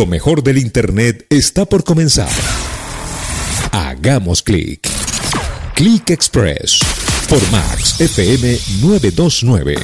Lo mejor del Internet está por comenzar. Hagamos clic. Click Express por Max FM 929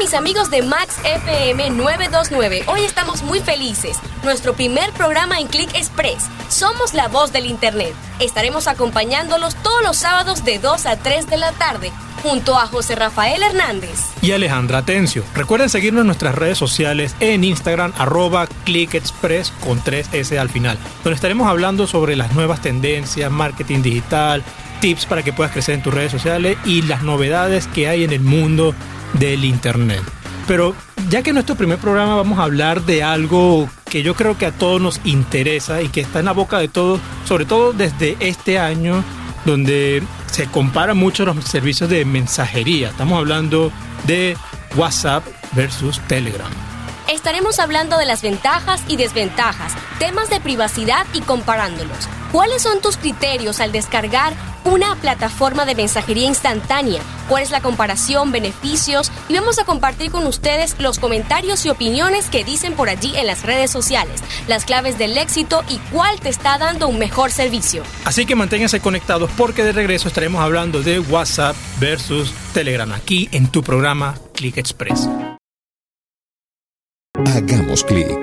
mis amigos de Max FM 929. Hoy estamos muy felices. Nuestro primer programa en Click Express. Somos la voz del Internet. Estaremos acompañándolos todos los sábados de 2 a 3 de la tarde junto a José Rafael Hernández y Alejandra Atencio. Recuerden seguirnos en nuestras redes sociales en Instagram arroba clickexpress con 3S al final, donde estaremos hablando sobre las nuevas tendencias, marketing digital, tips para que puedas crecer en tus redes sociales y las novedades que hay en el mundo del Internet. Pero ya que en nuestro primer programa vamos a hablar de algo que yo creo que a todos nos interesa y que está en la boca de todos, sobre todo desde este año, donde se comparan mucho los servicios de mensajería. Estamos hablando de WhatsApp versus Telegram. Estaremos hablando de las ventajas y desventajas, temas de privacidad y comparándolos. ¿Cuáles son tus criterios al descargar una plataforma de mensajería instantánea? ¿Cuál es la comparación, beneficios? Y vamos a compartir con ustedes los comentarios y opiniones que dicen por allí en las redes sociales, las claves del éxito y cuál te está dando un mejor servicio. Así que manténganse conectados porque de regreso estaremos hablando de WhatsApp versus Telegram aquí en tu programa Click Express. Hagamos clic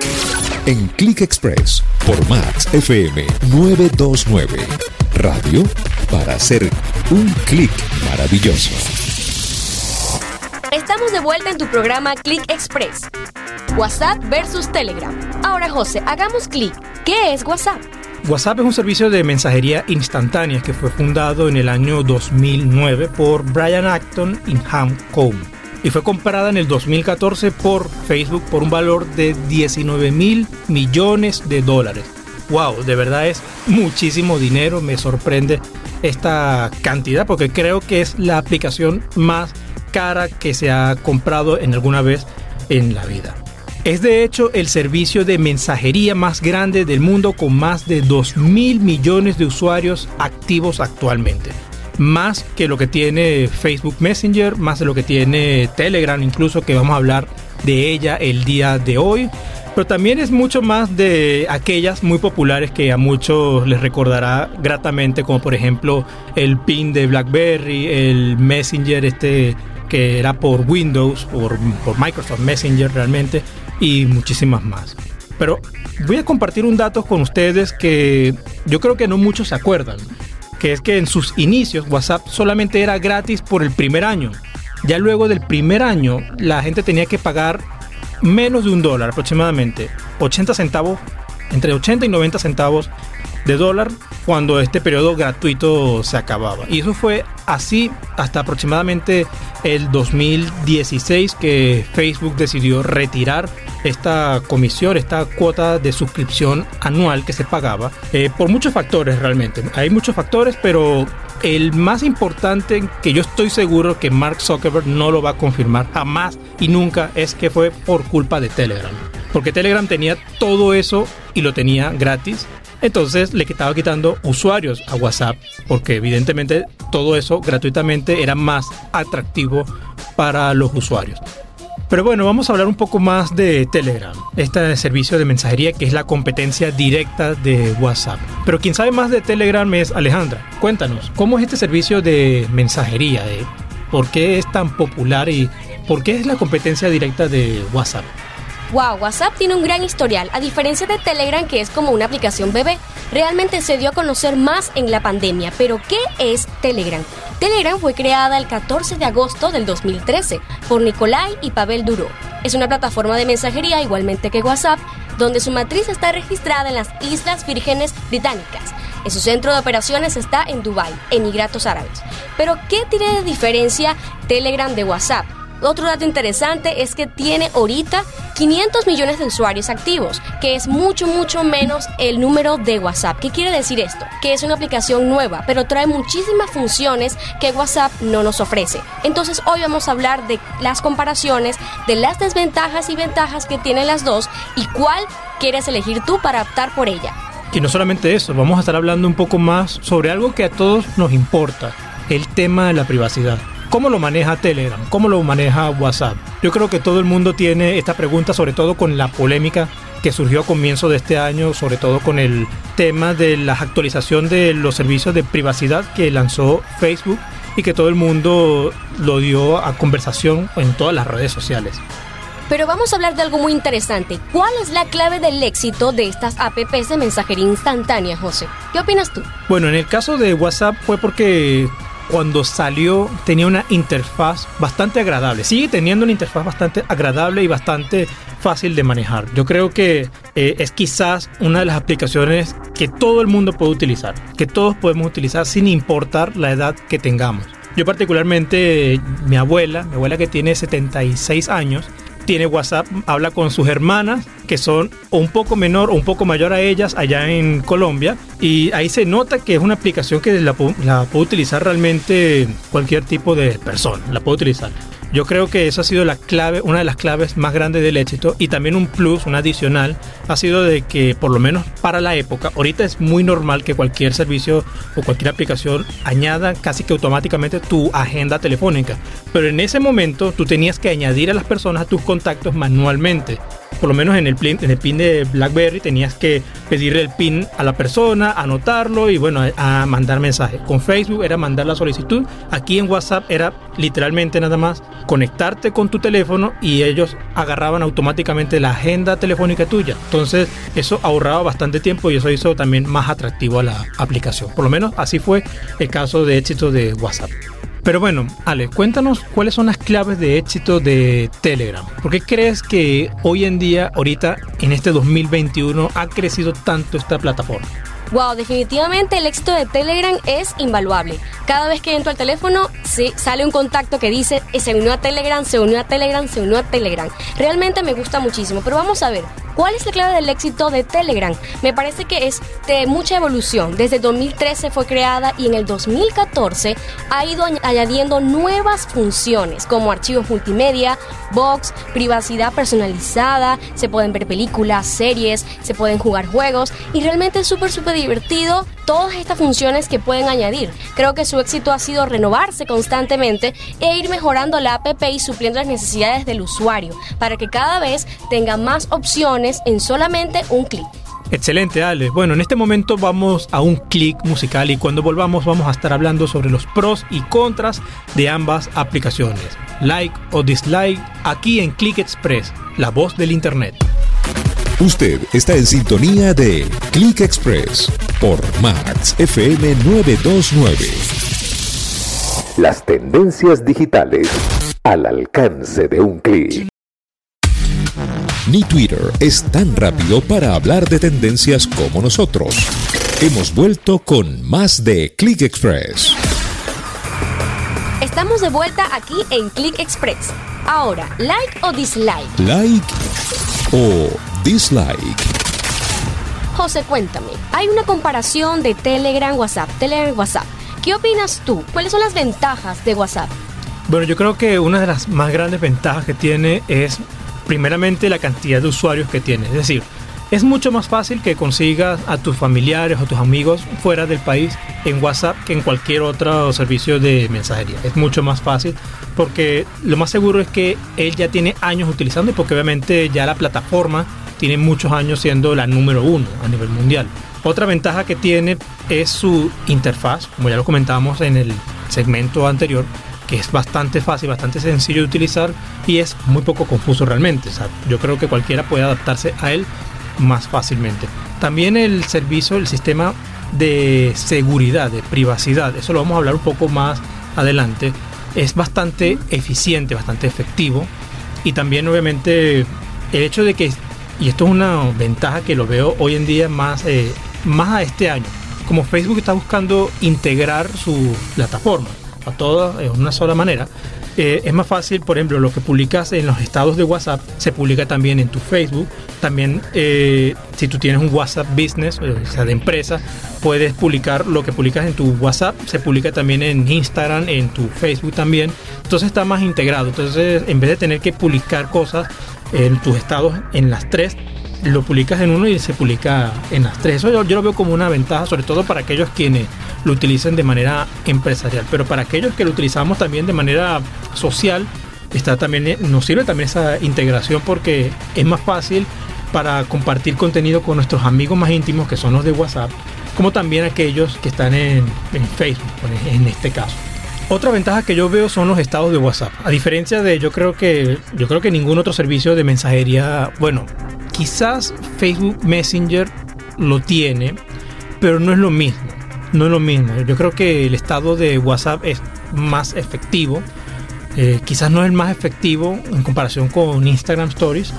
en Click Express por Max FM 929. Radio para hacer un clic maravilloso. Estamos de vuelta en tu programa Click Express. WhatsApp versus Telegram. Ahora José, hagamos clic. ¿Qué es WhatsApp? WhatsApp es un servicio de mensajería instantánea que fue fundado en el año 2009 por Brian Acton y Ham Cohn y fue comprada en el 2014 por Facebook por un valor de 19 mil millones de dólares. ¡Wow! De verdad es muchísimo dinero, me sorprende esta cantidad porque creo que es la aplicación más cara que se ha comprado en alguna vez en la vida. Es de hecho el servicio de mensajería más grande del mundo con más de 2 mil millones de usuarios activos actualmente más que lo que tiene Facebook Messenger, más de lo que tiene Telegram, incluso que vamos a hablar de ella el día de hoy. Pero también es mucho más de aquellas muy populares que a muchos les recordará gratamente, como por ejemplo el pin de BlackBerry, el Messenger este que era por Windows, por, por Microsoft Messenger realmente, y muchísimas más. Pero voy a compartir un dato con ustedes que yo creo que no muchos se acuerdan que es que en sus inicios WhatsApp solamente era gratis por el primer año. Ya luego del primer año la gente tenía que pagar menos de un dólar aproximadamente, 80 centavos, entre 80 y 90 centavos de dólar cuando este periodo gratuito se acababa. Y eso fue así hasta aproximadamente el 2016 que Facebook decidió retirar esta comisión, esta cuota de suscripción anual que se pagaba, eh, por muchos factores realmente. Hay muchos factores, pero el más importante que yo estoy seguro que Mark Zuckerberg no lo va a confirmar jamás y nunca es que fue por culpa de Telegram. Porque Telegram tenía todo eso y lo tenía gratis entonces le estaba quitando usuarios a WhatsApp porque evidentemente todo eso gratuitamente era más atractivo para los usuarios. Pero bueno, vamos a hablar un poco más de Telegram, este servicio de mensajería que es la competencia directa de WhatsApp. Pero quien sabe más de Telegram es Alejandra. Cuéntanos, ¿cómo es este servicio de mensajería? ¿Por qué es tan popular y por qué es la competencia directa de WhatsApp? Wow, WhatsApp tiene un gran historial, a diferencia de Telegram que es como una aplicación bebé. Realmente se dio a conocer más en la pandemia, pero ¿qué es Telegram? Telegram fue creada el 14 de agosto del 2013 por Nikolai y Pavel Duro. Es una plataforma de mensajería igualmente que WhatsApp, donde su matriz está registrada en las Islas Vírgenes Británicas. En su centro de operaciones está en Dubái, Emiratos Árabes. Pero ¿qué tiene de diferencia Telegram de WhatsApp? Otro dato interesante es que tiene ahorita 500 millones de usuarios activos, que es mucho, mucho menos el número de WhatsApp. ¿Qué quiere decir esto? Que es una aplicación nueva, pero trae muchísimas funciones que WhatsApp no nos ofrece. Entonces hoy vamos a hablar de las comparaciones, de las desventajas y ventajas que tienen las dos y cuál quieres elegir tú para optar por ella. Y no solamente eso, vamos a estar hablando un poco más sobre algo que a todos nos importa, el tema de la privacidad. ¿Cómo lo maneja Telegram? ¿Cómo lo maneja WhatsApp? Yo creo que todo el mundo tiene esta pregunta, sobre todo con la polémica que surgió a comienzo de este año, sobre todo con el tema de la actualización de los servicios de privacidad que lanzó Facebook y que todo el mundo lo dio a conversación en todas las redes sociales. Pero vamos a hablar de algo muy interesante. ¿Cuál es la clave del éxito de estas apps de mensajería instantánea, José? ¿Qué opinas tú? Bueno, en el caso de WhatsApp fue porque cuando salió tenía una interfaz bastante agradable. Sigue teniendo una interfaz bastante agradable y bastante fácil de manejar. Yo creo que eh, es quizás una de las aplicaciones que todo el mundo puede utilizar, que todos podemos utilizar sin importar la edad que tengamos. Yo particularmente, mi abuela, mi abuela que tiene 76 años, tiene WhatsApp, habla con sus hermanas, que son un poco menor o un poco mayor a ellas allá en Colombia. Y ahí se nota que es una aplicación que la, la puede utilizar realmente cualquier tipo de persona, la puede utilizar. Yo creo que eso ha sido la clave, una de las claves más grandes del éxito y también un plus, un adicional, ha sido de que por lo menos para la época, ahorita es muy normal que cualquier servicio o cualquier aplicación añada casi que automáticamente tu agenda telefónica, pero en ese momento tú tenías que añadir a las personas a tus contactos manualmente por lo menos en el, pin, en el pin de BlackBerry tenías que pedirle el pin a la persona, anotarlo y bueno, a, mandar mensajes. Con Facebook era mandar la solicitud. Aquí en WhatsApp era literalmente nada más conectarte con tu teléfono y ellos agarraban automáticamente la agenda telefónica tuya. Entonces eso ahorraba bastante tiempo y eso hizo también más atractivo a la aplicación. Por lo menos así fue el caso de éxito de WhatsApp. Pero bueno, Ale, cuéntanos cuáles son las claves de éxito de Telegram. ¿Por qué crees que hoy en día, ahorita, en este 2021, ha crecido tanto esta plataforma? Wow, definitivamente el éxito de Telegram es invaluable. Cada vez que entro al teléfono, sí, sale un contacto que dice se unió a Telegram, se unió a Telegram, se unió a Telegram. Realmente me gusta muchísimo, pero vamos a ver, ¿cuál es la clave del éxito de Telegram? Me parece que es de mucha evolución. Desde 2013 fue creada y en el 2014 ha ido añadiendo nuevas funciones como archivos multimedia, box, privacidad personalizada, se pueden ver películas, series, se pueden jugar juegos y realmente es súper, súper divertido todas estas funciones que pueden añadir. Creo que su éxito ha sido renovarse constantemente e ir mejorando la app y supliendo las necesidades del usuario para que cada vez tenga más opciones en solamente un clic. Excelente, Ale. Bueno, en este momento vamos a un clic musical y cuando volvamos vamos a estar hablando sobre los pros y contras de ambas aplicaciones. Like o dislike aquí en Click Express, la voz del Internet. Usted está en sintonía de Click Express por Max FM 929. Las tendencias digitales al alcance de un clic. Ni Twitter es tan rápido para hablar de tendencias como nosotros. Hemos vuelto con más de Click Express. Estamos de vuelta aquí en Click Express. Ahora, like o dislike. Like o dislike. José, cuéntame. Hay una comparación de Telegram, WhatsApp, Telegram, WhatsApp. ¿Qué opinas tú? ¿Cuáles son las ventajas de WhatsApp? Bueno, yo creo que una de las más grandes ventajas que tiene es primeramente la cantidad de usuarios que tiene. Es decir, es mucho más fácil que consigas a tus familiares o tus amigos fuera del país en WhatsApp que en cualquier otro servicio de mensajería. Es mucho más fácil porque lo más seguro es que él ya tiene años utilizando y porque obviamente ya la plataforma tiene muchos años siendo la número uno a nivel mundial. Otra ventaja que tiene es su interfaz, como ya lo comentábamos en el segmento anterior, que es bastante fácil, bastante sencillo de utilizar y es muy poco confuso realmente. yo creo que cualquiera puede adaptarse a él más fácilmente. También el servicio, el sistema de seguridad, de privacidad, eso lo vamos a hablar un poco más adelante, es bastante eficiente, bastante efectivo y también obviamente el hecho de que, y esto es una ventaja que lo veo hoy en día más, eh, más a este año, como Facebook está buscando integrar su plataforma a todas en una sola manera, eh, es más fácil, por ejemplo, lo que publicas en los estados de WhatsApp se publica también en tu Facebook. También, eh, si tú tienes un WhatsApp Business, o sea, de empresa, puedes publicar lo que publicas en tu WhatsApp, se publica también en Instagram, en tu Facebook también. Entonces está más integrado. Entonces, en vez de tener que publicar cosas en tus estados en las tres lo publicas en uno y se publica en las tres. Eso yo, lo veo como una ventaja, sobre todo para aquellos quienes lo utilicen de manera empresarial. Pero para aquellos que lo utilizamos también de manera social, está también, nos sirve también esa integración porque es más fácil para compartir contenido con nuestros amigos más íntimos, que son los de WhatsApp, como también aquellos que están en, en Facebook, en este caso. Otra ventaja que yo veo son los estados de WhatsApp. A diferencia de, yo creo que, yo creo que ningún otro servicio de mensajería, bueno, quizás Facebook Messenger lo tiene, pero no es lo mismo. No es lo mismo. Yo creo que el estado de WhatsApp es más efectivo. Eh, quizás no es el más efectivo en comparación con Instagram Stories,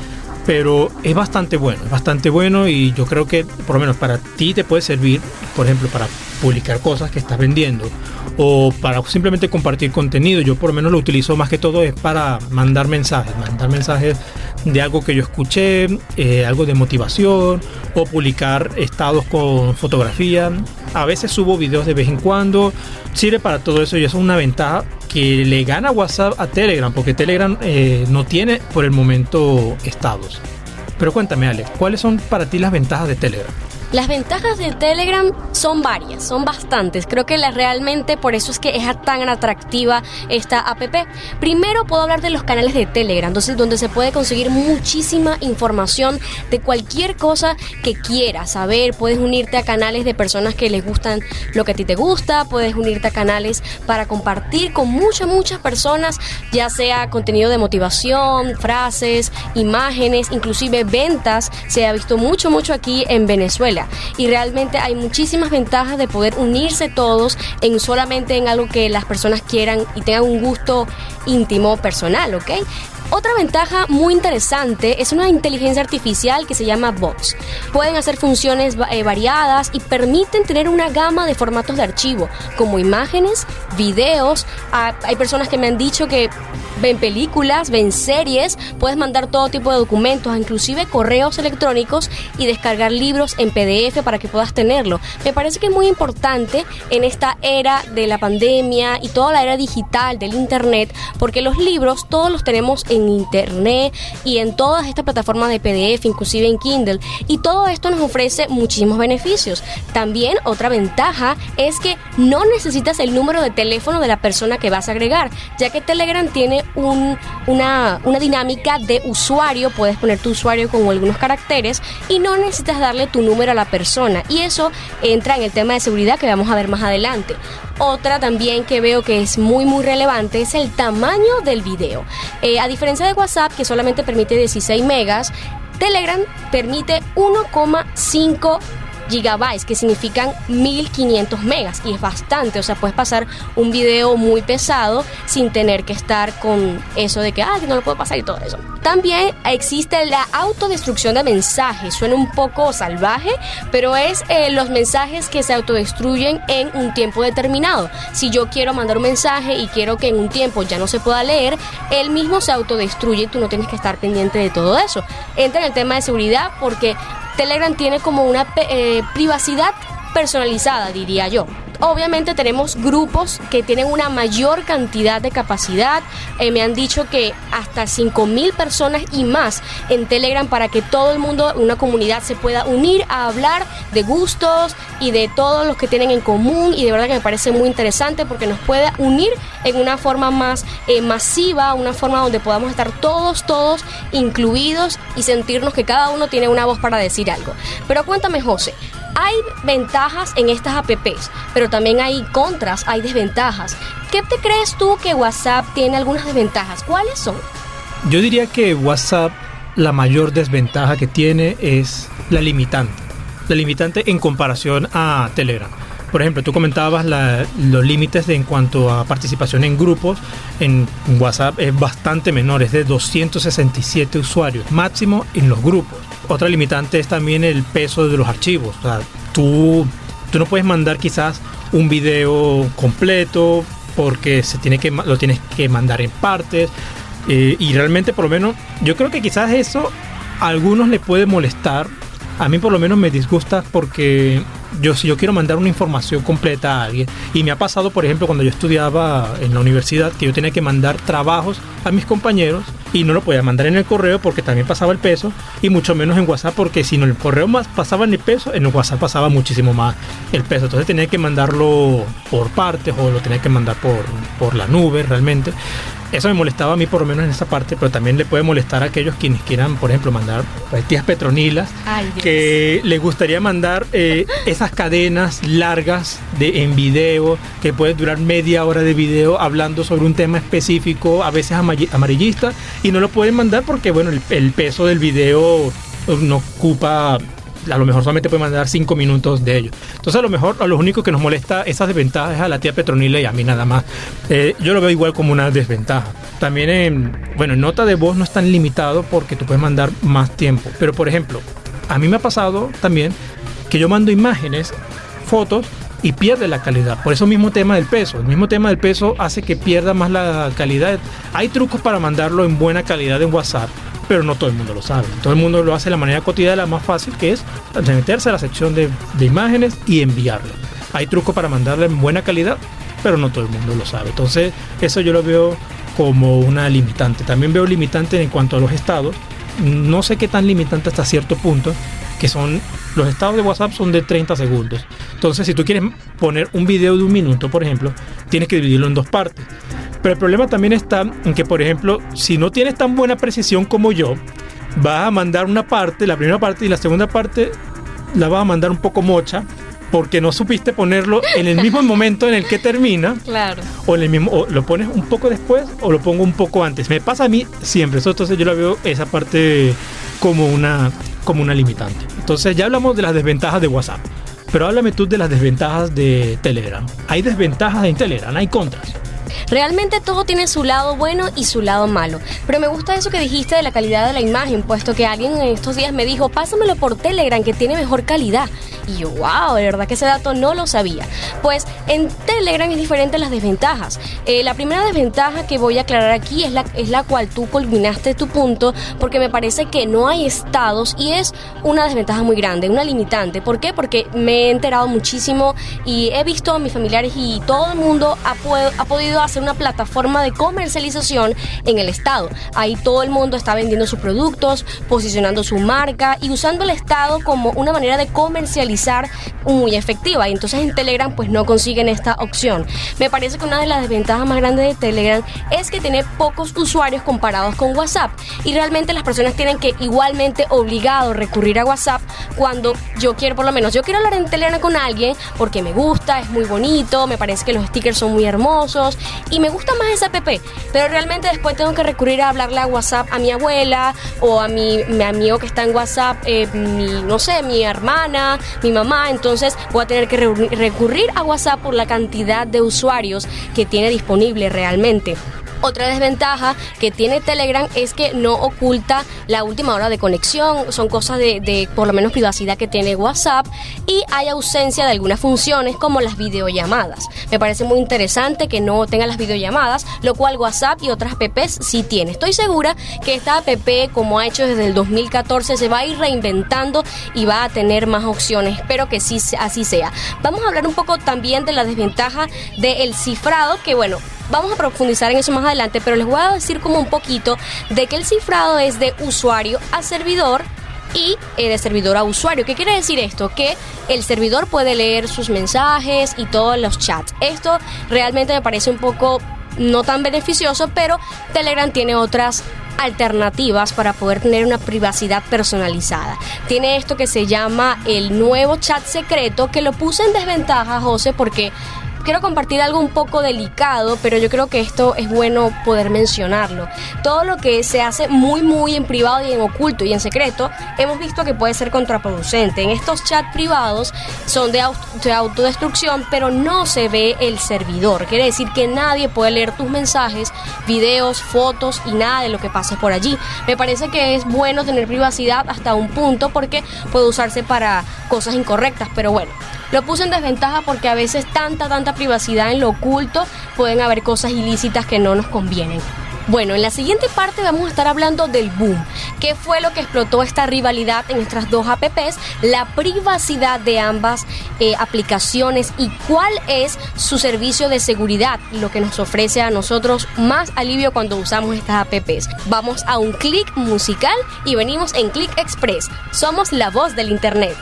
pero es bastante bueno, es bastante bueno y yo creo que por lo menos para ti te puede servir, por ejemplo, para publicar cosas que estás vendiendo o para simplemente compartir contenido. Yo por lo menos lo utilizo más que todo es para mandar mensajes, mandar mensajes de algo que yo escuché, eh, algo de motivación o publicar estados con fotografía. A veces subo videos de vez en cuando, sirve para todo eso y eso es una ventaja que le gana WhatsApp a Telegram, porque Telegram eh, no tiene por el momento estados. Pero cuéntame, Ale, ¿cuáles son para ti las ventajas de Telegram? Las ventajas de Telegram son varias, son bastantes. Creo que la, realmente por eso es que es tan atractiva esta app. Primero puedo hablar de los canales de Telegram, entonces donde se puede conseguir muchísima información de cualquier cosa que quieras saber. Puedes unirte a canales de personas que les gustan lo que a ti te gusta, puedes unirte a canales para compartir con muchas, muchas personas, ya sea contenido de motivación, frases, imágenes, inclusive ventas. Se ha visto mucho, mucho aquí en Venezuela y realmente hay muchísimas ventajas de poder unirse todos en solamente en algo que las personas quieran y tengan un gusto íntimo personal, ¿ok? Otra ventaja muy interesante es una inteligencia artificial que se llama bots. Pueden hacer funciones eh, variadas y permiten tener una gama de formatos de archivo, como imágenes, videos. Ah, hay personas que me han dicho que ven películas, ven series, puedes mandar todo tipo de documentos, inclusive correos electrónicos y descargar libros en PDF para que puedas tenerlo. Me parece que es muy importante en esta era de la pandemia y toda la era digital del Internet, porque los libros todos los tenemos en Internet y en todas estas plataformas de PDF, inclusive en Kindle, y todo esto nos ofrece muchísimos beneficios. También otra ventaja es que no necesitas el número de teléfono de la persona que vas a agregar, ya que Telegram tiene una, una dinámica de usuario, puedes poner tu usuario con algunos caracteres y no necesitas darle tu número a la persona. Y eso entra en el tema de seguridad que vamos a ver más adelante. Otra también que veo que es muy muy relevante es el tamaño del video. Eh, a diferencia de WhatsApp que solamente permite 16 megas, Telegram permite 1,5 gigabytes, que significan 1500 megas y es bastante, o sea, puedes pasar un video muy pesado sin tener que estar con eso de que, ah, no lo puedo pasar y todo eso. También existe la autodestrucción de mensajes, suena un poco salvaje, pero es eh, los mensajes que se autodestruyen en un tiempo determinado. Si yo quiero mandar un mensaje y quiero que en un tiempo ya no se pueda leer, él mismo se autodestruye y tú no tienes que estar pendiente de todo eso. Entra en el tema de seguridad porque Telegram tiene como una eh, privacidad personalizada, diría yo. Obviamente tenemos grupos que tienen una mayor cantidad de capacidad. Eh, me han dicho que hasta 5.000 personas y más en Telegram para que todo el mundo, una comunidad, se pueda unir a hablar de gustos y de todos los que tienen en común. Y de verdad que me parece muy interesante porque nos puede unir en una forma más eh, masiva, una forma donde podamos estar todos, todos incluidos y sentirnos que cada uno tiene una voz para decir algo. Pero cuéntame, José, hay ventajas en estas apps, pero también hay contras, hay desventajas. ¿Qué te crees tú que WhatsApp tiene algunas desventajas? ¿Cuáles son? Yo diría que WhatsApp la mayor desventaja que tiene es la limitante. La limitante en comparación a Telegram. Por ejemplo, tú comentabas los límites en cuanto a participación en grupos. En WhatsApp es bastante menor, es de 267 usuarios máximo en los grupos. Otra limitante es también el peso de los archivos. O sea, tú, tú no puedes mandar quizás un video completo porque se tiene que, lo tienes que mandar en partes. Eh, y realmente, por lo menos, yo creo que quizás eso a algunos le puede molestar. A mí por lo menos me disgusta porque yo si yo quiero mandar una información completa a alguien, y me ha pasado, por ejemplo, cuando yo estudiaba en la universidad, que yo tenía que mandar trabajos a mis compañeros y no lo podía mandar en el correo porque también pasaba el peso, y mucho menos en WhatsApp porque si no el correo más pasaba en el peso, en el WhatsApp pasaba muchísimo más el peso. Entonces tenía que mandarlo por partes o lo tenía que mandar por, por la nube realmente. Eso me molestaba a mí por lo menos en esa parte, pero también le puede molestar a aquellos quienes quieran, por ejemplo, mandar tías petronilas, que les gustaría mandar eh, esas cadenas largas de, en video, que pueden durar media hora de video hablando sobre un tema específico, a veces amarillista, y no lo pueden mandar porque, bueno, el, el peso del video no ocupa a lo mejor solamente puede mandar 5 minutos de ellos. Entonces a lo mejor a lo único que nos molesta esas desventajas es a la tía Petronila y a mí nada más. Eh, yo lo veo igual como una desventaja. También en, bueno, en nota de voz no es tan limitado porque tú puedes mandar más tiempo. Pero por ejemplo, a mí me ha pasado también que yo mando imágenes, fotos y pierde la calidad. Por eso mismo tema del peso. El mismo tema del peso hace que pierda más la calidad. Hay trucos para mandarlo en buena calidad en WhatsApp pero no todo el mundo lo sabe. Todo el mundo lo hace de la manera cotidiana, más fácil, que es meterse a la sección de, imágenes y enviarlo. Hay trucos para mandarle en buena calidad, pero no todo el mundo lo sabe. Entonces, eso yo lo veo como una limitante. También veo limitante en cuanto a los estados. No sé qué tan limitante hasta cierto punto, que son los estados de WhatsApp son de 30 segundos. Entonces, si tú quieres poner un video de un minuto, por ejemplo, tienes que dividirlo en dos partes. Pero el problema también está en que, por ejemplo, si no tienes tan buena precisión como yo, vas a mandar una parte, la primera parte y la segunda parte la vas a mandar un poco mocha porque no supiste ponerlo en el mismo momento en el que termina. Claro. O en el mismo o lo pones un poco después o lo pongo un poco antes. Me pasa a mí siempre, eso entonces yo la veo esa parte como una como una limitante. Entonces ya hablamos de las desventajas de WhatsApp. Pero háblame tú de las desventajas de Telegram. Hay desventajas en Telegram, hay contras. Realmente todo tiene su lado bueno y su lado malo. Pero me gusta eso que dijiste de la calidad de la imagen, puesto que alguien en estos días me dijo, pásamelo por Telegram, que tiene mejor calidad. Y yo, wow, de verdad que ese dato no lo sabía. Pues en Telegram es diferente las desventajas. Eh, la primera desventaja que voy a aclarar aquí es la, es la cual tú culminaste tu punto, porque me parece que no hay estados y es una desventaja muy grande, una limitante. ¿Por qué? Porque me he enterado muchísimo y he visto a mis familiares y todo el mundo ha, ha podido hacer una plataforma de comercialización en el estado. Ahí todo el mundo está vendiendo sus productos, posicionando su marca y usando el estado como una manera de comercializar muy efectiva y entonces en Telegram pues no consiguen esta opción. Me parece que una de las desventajas más grandes de Telegram es que tiene pocos usuarios comparados con WhatsApp y realmente las personas tienen que igualmente obligado recurrir a WhatsApp cuando yo quiero por lo menos yo quiero hablar en Telegram con alguien porque me gusta, es muy bonito, me parece que los stickers son muy hermosos y me gusta más esa app, pero realmente después tengo que recurrir a hablarle a WhatsApp a mi abuela o a mi, mi amigo que está en WhatsApp, eh, mi, no sé, mi hermana, mi mamá, entonces voy a tener que recurrir a WhatsApp por la cantidad de usuarios que tiene disponible realmente. Otra desventaja que tiene Telegram es que no oculta la última hora de conexión, son cosas de, por lo menos privacidad que tiene WhatsApp y hay ausencia de algunas funciones como las videollamadas. Me parece muy interesante que no tenga las videollamadas, lo cual WhatsApp y otras apps sí tiene. Estoy segura que esta app, como ha hecho desde el 2014, se va a ir reinventando y va a tener más opciones. Espero que sí así sea. Vamos a hablar un poco también de la desventaja del cifrado, que bueno, vamos a profundizar en eso más adelante, pero les voy a decir como un poquito de que el cifrado es de usuario a servidor y eh, de servidor a usuario. ¿Qué quiere decir esto? Que el servidor puede leer sus mensajes y todos los chats. Esto realmente me parece un poco no tan beneficioso, pero Telegram tiene otras alternativas para poder tener una privacidad personalizada. Tiene esto que se llama el nuevo chat secreto, que lo puse en desventaja, José, porque quiero compartir algo un poco delicado, pero yo creo que esto es bueno poder mencionarlo. Todo lo que se hace muy, muy en privado y en oculto y en secreto, hemos visto que puede ser contraproducente. En estos chats privados son de, de autodestrucción, pero no se ve el servidor. Quiere decir que nadie puede leer tus mensajes, videos, fotos y nada de lo que pase por allí. Me parece que es bueno tener privacidad hasta un punto porque puede usarse para cosas incorrectas, pero bueno. Lo puse en desventaja porque a veces tanta, tanta privacidad en lo oculto pueden haber cosas ilícitas que no nos convienen. Bueno, en la siguiente parte vamos a estar hablando del boom. ¿Qué fue lo que explotó esta rivalidad en nuestras dos apps? La privacidad de ambas eh, aplicaciones y cuál es su servicio de seguridad, lo que nos ofrece a nosotros más alivio cuando usamos estas apps. Vamos a un clic musical y venimos en Click Express. Somos la voz del Internet.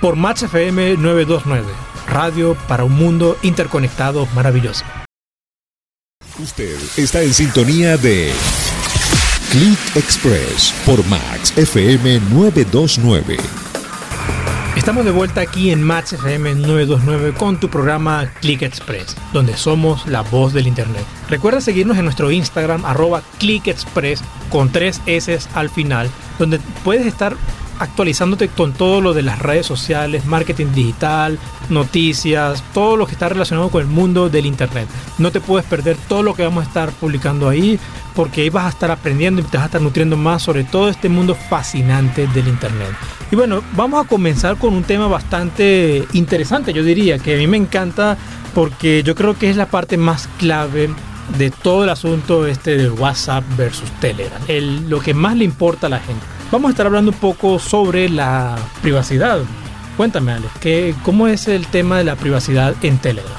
Por Match FM 929, radio para un mundo interconectado maravilloso. Usted está en sintonía de Click Express por Max FM 929. Estamos de vuelta aquí en Max FM 929 con tu programa Click Express, donde somos la voz del Internet. Recuerda seguirnos en nuestro Instagram, arroba Click Express, con tres S al final, donde puedes estar actualizándote con todo lo de las redes sociales, marketing digital, noticias, todo lo que está relacionado con el mundo del Internet. No te puedes perder todo lo que vamos a estar publicando ahí porque ahí vas a estar aprendiendo y te vas a estar nutriendo más sobre todo este mundo fascinante del Internet. Y bueno, vamos a comenzar con un tema bastante interesante, yo diría, que a mí me encanta porque yo creo que es la parte más clave de todo el asunto este de WhatsApp versus Telegram, el, lo que más le importa a la gente. Vamos a estar hablando un poco sobre la privacidad. Cuéntame, Alex, ¿qué, ¿cómo es el tema de la privacidad en Telegram?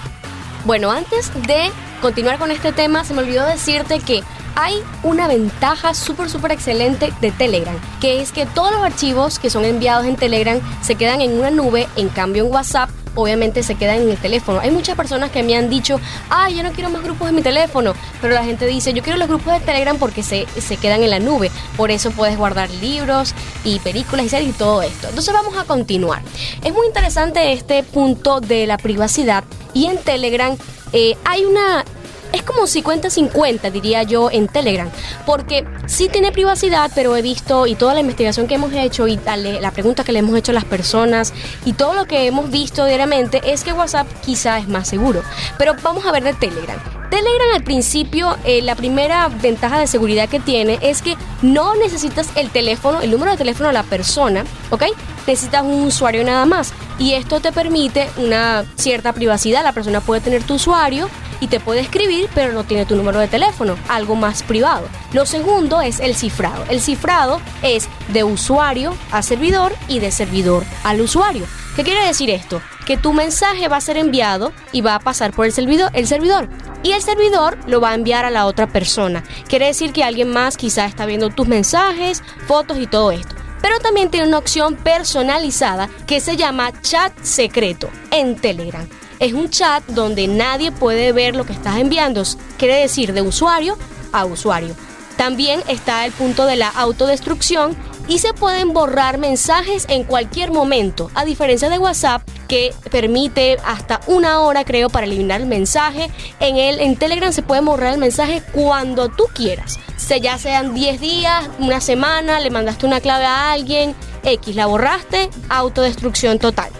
Bueno, antes de continuar con este tema, se me olvidó decirte que hay una ventaja súper, súper excelente de Telegram, que es que todos los archivos que son enviados en Telegram se quedan en una nube, en cambio en WhatsApp obviamente se quedan en el teléfono. Hay muchas personas que me han dicho, ah, yo no quiero más grupos en mi teléfono, pero la gente dice, yo quiero los grupos de Telegram porque se, se quedan en la nube. Por eso puedes guardar libros y películas y series y todo esto. Entonces vamos a continuar. Es muy interesante este punto de la privacidad y en Telegram eh, hay una es como 50-50, diría yo, en Telegram. Porque sí tiene privacidad, pero he visto y toda la investigación que hemos hecho y la pregunta que le hemos hecho a las personas y todo lo que hemos visto diariamente es que WhatsApp quizá es más seguro. Pero vamos a ver de Telegram. Telegram al principio, eh, la primera ventaja de seguridad que tiene es que no necesitas el teléfono, el número de teléfono de la persona, ¿ok? Necesitas un usuario nada más. Y esto te permite una cierta privacidad. La persona puede tener tu usuario y te puede escribir, pero no tiene tu número de teléfono, algo más privado. Lo segundo es el cifrado. El cifrado es de usuario a servidor y de servidor al usuario. ¿Qué quiere decir esto? Que tu mensaje va a ser enviado y va a pasar por el servidor, el servidor. Y el servidor lo va a enviar a la otra persona. Quiere decir que alguien más quizá está viendo tus mensajes, fotos y todo esto pero también tiene una opción personalizada que se llama chat secreto en Telegram es un chat donde nadie puede ver lo que estás enviando, quiere decir de usuario a usuario. También está el punto de la autodestrucción y se pueden borrar mensajes en cualquier momento, a diferencia de WhatsApp que permite hasta una hora creo para eliminar el mensaje. En el en Telegram se puede borrar el mensaje cuando tú quieras. Se, ya sean 10 días, una semana, le mandaste una clave a alguien, X, la borraste, autodestrucción total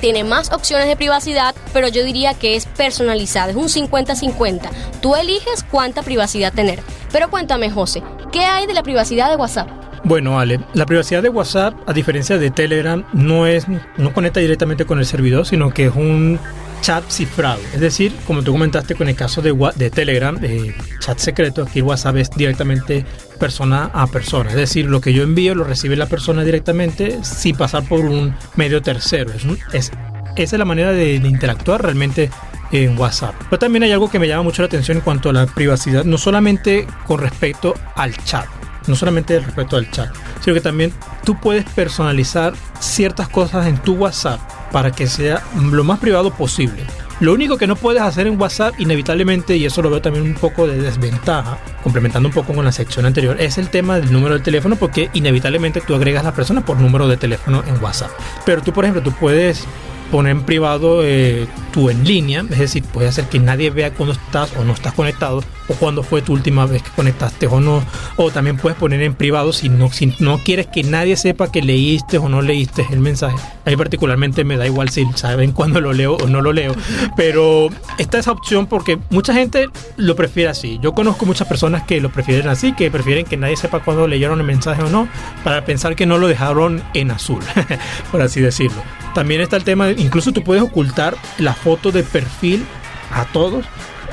tiene más opciones de privacidad, pero yo diría que es personalizada, es un 50-50. Tú eliges cuánta privacidad tener. Pero cuéntame, José, ¿qué hay de la privacidad de WhatsApp? Bueno, Ale, la privacidad de WhatsApp, a diferencia de Telegram, no es no conecta directamente con el servidor, sino que es un chat cifrado. Es decir, como tú comentaste con el caso de, de Telegram, eh, chat secreto, aquí WhatsApp es directamente persona a persona. Es decir, lo que yo envío lo recibe la persona directamente sin pasar por un medio tercero. Es, esa es la manera de, interactuar realmente en WhatsApp. Pero también hay algo que me llama mucho la atención en cuanto a la privacidad, no solamente con respecto al chat, no solamente respecto al chat, sino que también tú puedes personalizar ciertas cosas en tu WhatsApp para que sea lo más privado posible. Lo único que no puedes hacer en WhatsApp, inevitablemente, y eso lo veo también un poco de desventaja, complementando un poco con la sección anterior, es el tema del número de teléfono, porque inevitablemente tú agregas a la persona por número de teléfono en WhatsApp. Pero tú, por ejemplo, tú puedes poner en privado eh, tu en línea, es decir, puede hacer que nadie vea cuando estás o no estás conectado o cuándo fue tu última vez que conectaste o no. O también puedes poner en privado si no, si no quieres que nadie sepa que leíste o no leíste el mensaje. A mí particularmente me da igual si saben cuándo lo leo o no lo leo. Pero está esa opción porque mucha gente lo prefiere así. Yo conozco muchas personas que lo prefieren así, que prefieren que nadie sepa cuándo leyeron el mensaje o no, para pensar que no lo dejaron en azul, por así decirlo. También está el tema, incluso tú puedes ocultar la foto de perfil a todos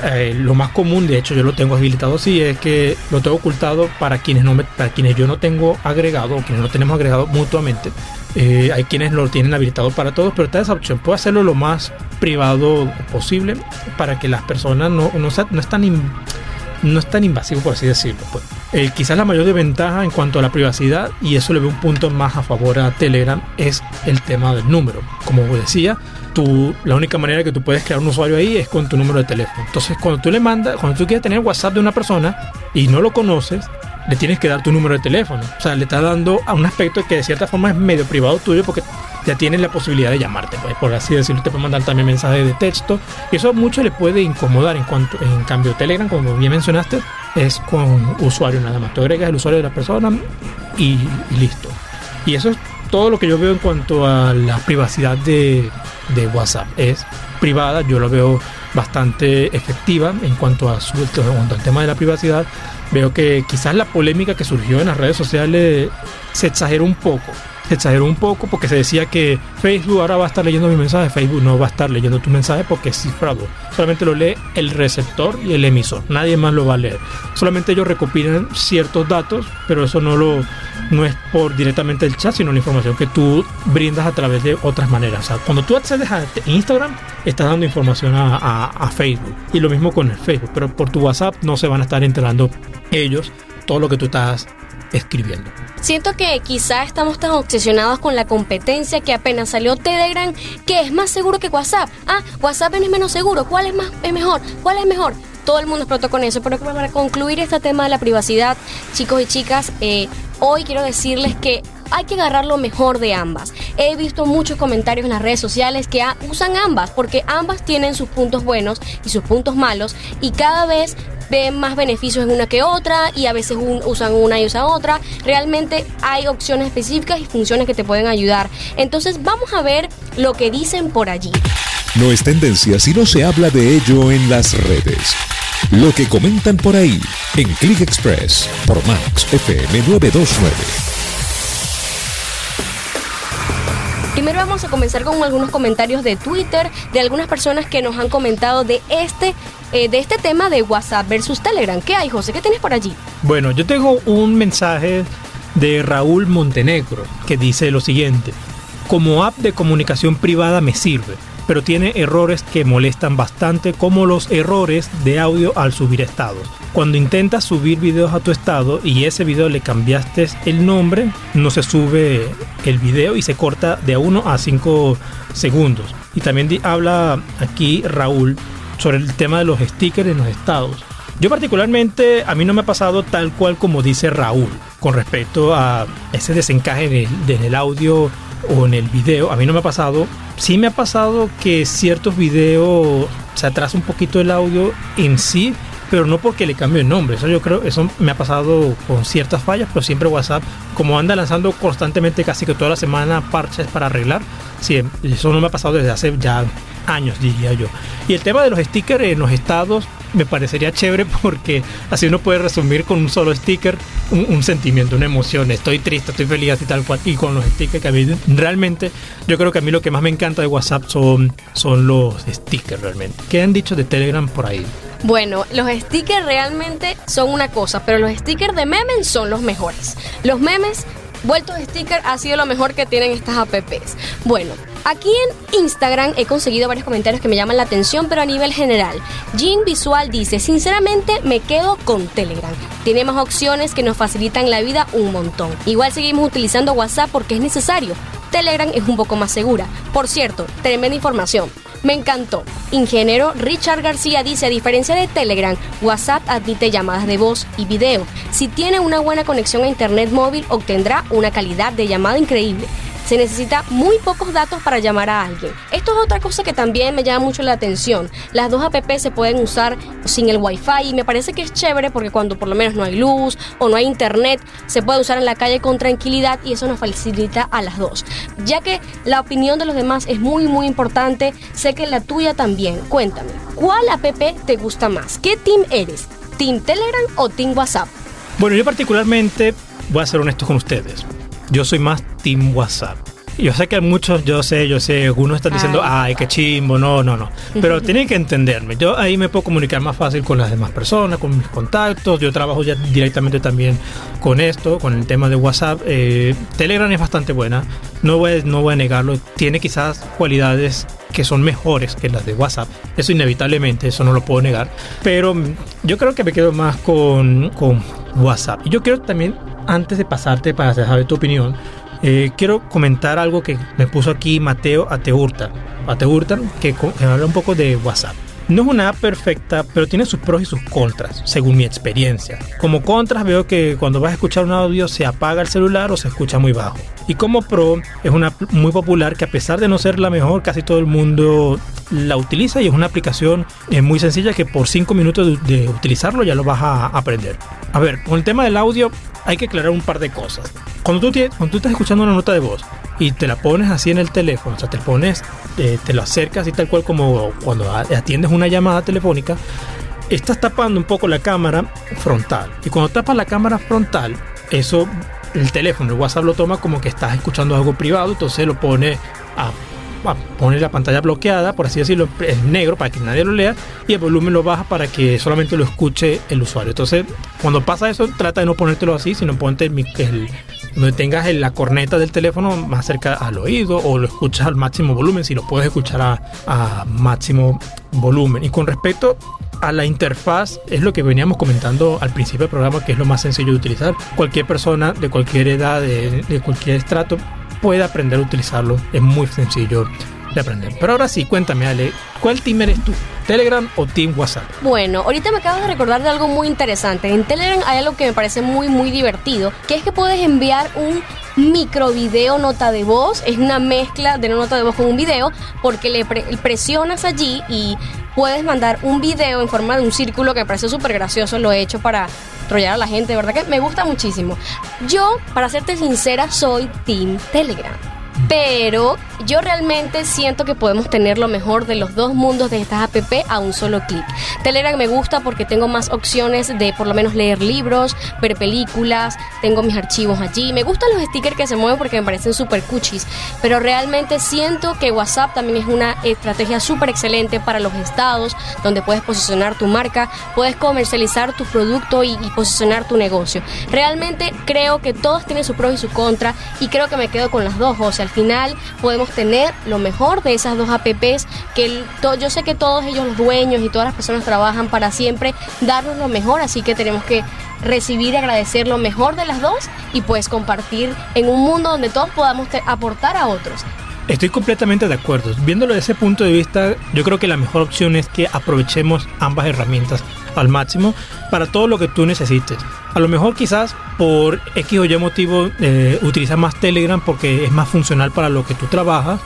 eh, lo más común, de hecho yo lo tengo habilitado así, es que lo tengo ocultado para quienes, no me, para quienes yo no tengo agregado o quienes no tenemos agregado mutuamente. Eh, hay quienes lo tienen habilitado para todos, pero está esa opción. Puedo hacerlo lo más privado posible para que las personas no, no, no están no es tan invasivo, por así decirlo. Pues. Eh, quizás la mayor desventaja en cuanto a la privacidad, y eso le veo un punto más a favor a Telegram, es el tema del número. Como decía, tú, la única manera que tú puedes crear un usuario ahí es con tu número de teléfono. Entonces, cuando tú le mandas, cuando tú quieres tener WhatsApp de una persona y no lo conoces, le tienes que dar tu número de teléfono. O sea, le estás dando a un aspecto que de cierta forma es medio privado tuyo porque ya tienes la posibilidad de llamarte, pues, por así decirlo, te puede mandar también mensajes de texto y eso mucho le puede incomodar en cuanto en cambio Telegram, como bien mencionaste, es con usuario nada más. Tú agregas el usuario de la persona y, listo. Y eso es todo lo que yo veo en cuanto a la privacidad de, de WhatsApp. Es privada, yo lo veo bastante efectiva en cuanto a su, en cuanto al tema de la privacidad. Veo que quizás la polémica que surgió en las redes sociales se exageró un poco se exageró un poco porque se decía que Facebook ahora va a estar leyendo mi mensaje, Facebook no va a estar leyendo tu mensaje porque es cifrado. Solamente lo lee el receptor y el emisor, nadie más lo va a leer. Solamente ellos recopilan ciertos datos, pero eso no lo no es por directamente el chat, sino la información que tú brindas a través de otras maneras. O sea, cuando tú accedes a Instagram, estás dando información a, a Facebook. Y lo mismo con el Facebook, pero por tu WhatsApp no se van a estar enterando ellos todo lo que tú estás escribiendo. Siento que quizá estamos tan obsesionados con la competencia que apenas salió Telegram, que es más seguro que WhatsApp. Ah, WhatsApp es menos seguro. ¿Cuál es más es mejor? ¿Cuál es mejor? Todo el mundo explotó con eso. Pero para concluir este tema de la privacidad, chicos y chicas, eh, hoy quiero decirles que hay que agarrar lo mejor de ambas. He visto muchos comentarios en las redes sociales que usan ambas, porque ambas tienen sus puntos buenos y sus puntos malos, y cada vez ven más beneficios en una que otra y a veces usan una y usan otra. Realmente hay opciones específicas y funciones que te pueden ayudar. Entonces vamos a ver lo que dicen por allí. No es tendencia si no se habla de ello en las redes. Lo que comentan por ahí en Click Express por Max FM 929. Vamos a comenzar con algunos comentarios de Twitter de algunas personas que nos han comentado de este eh, de este tema de WhatsApp versus Telegram. ¿Qué hay, José? ¿Qué tienes por allí? Bueno, yo tengo un mensaje de Raúl Montenegro que dice lo siguiente. Como app de comunicación privada me sirve pero tiene errores que molestan bastante como los errores de audio al subir estados. Cuando intentas subir videos a tu estado y ese video le cambiaste el nombre, no se sube el video y se corta de 1 a 5 segundos. Y también habla aquí Raúl sobre el tema de los stickers en los estados. Yo particularmente a mí no me ha pasado tal cual como dice Raúl con respecto a ese desencaje en el audio o en el video. A mí no me ha pasado sí me ha pasado que ciertos videos se atrasa un poquito el audio en sí, pero no porque le cambie el nombre. Eso yo creo, eso me ha pasado con ciertas fallas, pero siempre WhatsApp, como anda lanzando constantemente casi que toda la semana parches para arreglar, sí, eso no me ha pasado desde hace ya años, diría yo. Y el tema de los stickers en los estados me parecería chévere porque así uno puede resumir con un solo sticker un, sentimiento, una emoción. Estoy triste, estoy feliz y tal cual. Y con los stickers que a mí realmente, yo creo que a mí lo que más me encanta de WhatsApp son, son los stickers realmente. ¿Qué han dicho de Telegram por ahí? Bueno, los stickers realmente son una cosa, pero los stickers de memes son los mejores. Los memes vueltos de sticker ha sido lo mejor que tienen estas apps. Bueno, aquí en Instagram he conseguido varios comentarios que me llaman la atención, pero a nivel general. Jean Visual dice, sinceramente me quedo con Telegram. Tiene más opciones que nos facilitan la vida un montón. Igual seguimos utilizando WhatsApp porque es necesario. Telegram es un poco más segura. Por cierto, tremenda información. Me encantó. Ingeniero Richard García dice, a diferencia de Telegram, WhatsApp admite llamadas de voz y video. Si tiene una buena conexión a Internet móvil, obtendrá una calidad de llamada increíble se necesita muy pocos datos para llamar a alguien. Esto es otra cosa que también me llama mucho la atención. Las dos app se pueden usar sin el wifi y me parece que es chévere porque cuando por lo menos no hay luz o no hay internet, se puede usar en la calle con tranquilidad y eso nos facilita a las dos. Ya que la opinión de los demás es muy muy importante, sé que la tuya también. Cuéntame, ¿cuál app te gusta más? ¿Qué team eres? ¿Team Telegram o Team WhatsApp? Bueno, yo particularmente voy a ser honesto con ustedes. Yo soy más Team WhatsApp. yo sé que muchos, yo sé, yo sé, algunos están diciendo, ay, qué chimbo, no, no, no. Pero tienen que entenderme. Yo ahí me puedo comunicar más fácil con las demás personas, con mis contactos. Yo trabajo ya directamente también con esto, con el tema de WhatsApp. Eh, Telegram es bastante buena, no voy, no voy a negarlo. Tiene quizás cualidades que son mejores que las de WhatsApp. Eso inevitablemente, eso no lo puedo negar. Pero yo creo que me quedo más con, con WhatsApp. Y yo quiero también, antes de pasarte para saber tu opinión, eh, quiero comentar algo que me puso aquí Mateo Ateurta. Ateurta, que, que habla un poco de WhatsApp. No es una app perfecta, pero tiene sus pros y sus contras, según mi experiencia. Como contras veo que cuando vas a escuchar un audio se apaga el celular o se escucha muy bajo. Y como pro es una app muy popular que a pesar de no ser la mejor, casi todo el mundo la utiliza y es una aplicación eh, muy sencilla que por 5 minutos de, utilizarlo ya lo vas a aprender. A ver, con el tema del audio hay que aclarar un par de cosas. Cuando tú, cuando tú estás escuchando una nota de voz y te la pones así en el teléfono, o sea, te pones, eh, te lo acercas y tal cual como cuando atiendes una llamada telefónica, estás tapando un poco la cámara frontal. Y cuando tapas la cámara frontal, eso, el teléfono, el WhatsApp lo toma como que estás escuchando algo privado, entonces lo pone a pone la pantalla bloqueada, por así decirlo, es negro para que nadie lo lea y el volumen lo baja para que solamente lo escuche el usuario. Entonces, cuando pasa eso, trata de no ponértelo así, sino ponte el, donde tengas la corneta del teléfono más cerca al oído o lo escuchas al máximo volumen, si lo puedes escuchar a, máximo volumen. Y con respecto a la interfaz es lo que veníamos comentando al principio del programa, que es lo más sencillo de utilizar. Cualquier persona de cualquier edad, de cualquier estrato, puede aprender a utilizarlo. Es muy sencillo de aprender. Pero ahora sí, cuéntame, Ale, ¿cuál team eres tú? ¿Telegram o Team WhatsApp? Bueno, ahorita me acabo de recordar de algo muy interesante. En Telegram hay algo que me parece muy, muy divertido, que es que puedes enviar un micro video nota de voz. Es una mezcla de una nota de voz con un video, porque le presionas allí y puedes mandar un video en forma de un círculo que me parece súper gracioso. Lo he hecho para trollar a la gente, verdad que me gusta muchísimo. Yo, para serte sincera, soy Team Telegram. Pero yo realmente siento que podemos tener lo mejor de los dos mundos de estas app a un solo clic. Telegram me gusta porque tengo más opciones de por lo menos leer libros, ver películas, tengo mis archivos allí. Me gustan los stickers que se mueven porque me parecen súper cuchis. Pero realmente siento que WhatsApp también es una estrategia súper excelente para los estados, donde puedes posicionar tu marca, puedes comercializar tu producto y, y posicionar tu negocio. Realmente creo que todos tienen sus pros y sus contras y creo que me quedo con las dos. O sea, al final podemos tener lo mejor de esas dos apps que yo sé que todos ellos los dueños y todas las personas trabajan para siempre darnos lo mejor, así que tenemos que recibir y agradecer lo mejor de las dos y pues compartir en un mundo donde todos podamos aportar a otros. Estoy completamente de acuerdo. Viéndolo desde ese punto de vista, yo creo que la mejor opción es que aprovechemos ambas herramientas al máximo para todo lo que tú necesites. A lo mejor quizás por X o Y motivo eh, utilizas más Telegram porque es más funcional para lo que tú trabajas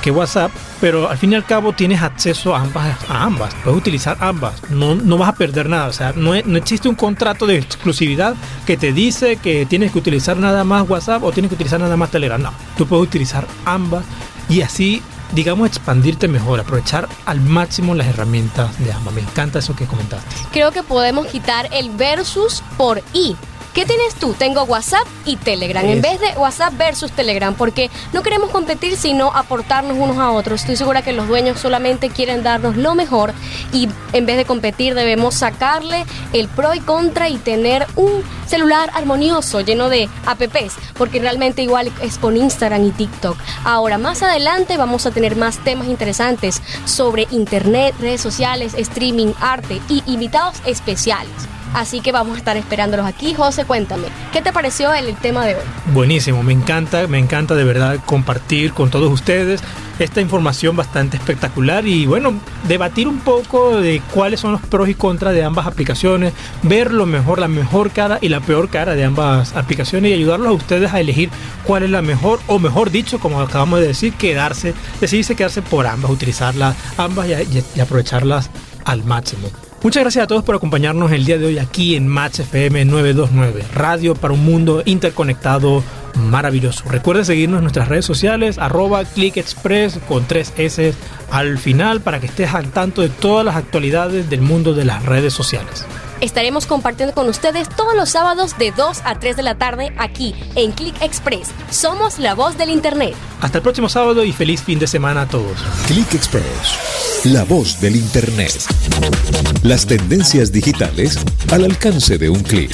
que WhatsApp, pero al fin y al cabo tienes acceso a ambas, a ambas, puedes utilizar ambas, no, no vas a perder nada, o sea, no, no, existe un contrato de exclusividad que te dice que tienes que utilizar nada más WhatsApp o tienes que utilizar nada más Telegram, no, tú puedes utilizar ambas y así digamos, expandirte mejor, aprovechar al máximo las herramientas de ambas. Me encanta eso que comentaste. Creo que podemos quitar el versus por i. ¿Qué tienes tú? Tengo WhatsApp y Telegram, en vez de WhatsApp versus Telegram, porque no queremos competir, sino aportarnos unos a otros. Estoy segura que los dueños solamente quieren darnos lo mejor y en vez de competir debemos sacarle el pro y contra y tener un celular armonioso, lleno de apps, porque realmente igual es con Instagram y TikTok. Ahora, más adelante vamos a tener más temas interesantes sobre internet, redes sociales, streaming, arte y invitados especiales. Así que vamos a estar esperándolos aquí. José, cuéntame, ¿qué te pareció el tema de hoy? Buenísimo, me encanta, me encanta de verdad compartir con todos ustedes esta información bastante espectacular y bueno, debatir un poco de cuáles son los pros y contras de ambas aplicaciones, ver lo mejor, la mejor cara y la peor cara de ambas aplicaciones y ayudarlos a ustedes a elegir cuál es la mejor o mejor dicho, como acabamos de decir, quedarse, decidirse quedarse por ambas, utilizarlas ambas y aprovecharlas al máximo. Muchas gracias a todos por acompañarnos el día de hoy aquí en Match FM 929, radio para un mundo interconectado maravilloso. Recuerden seguirnos en nuestras redes sociales, arroba clickexpress con tres S al final para que estés al tanto de todas las actualidades del mundo de las redes sociales. Estaremos compartiendo con ustedes todos los sábados de 2 a 3 de la tarde aquí en Click Express. Somos la voz del Internet. Hasta el próximo sábado y feliz fin de semana a todos. Click Express, la voz del Internet. Las tendencias digitales al alcance de un clic.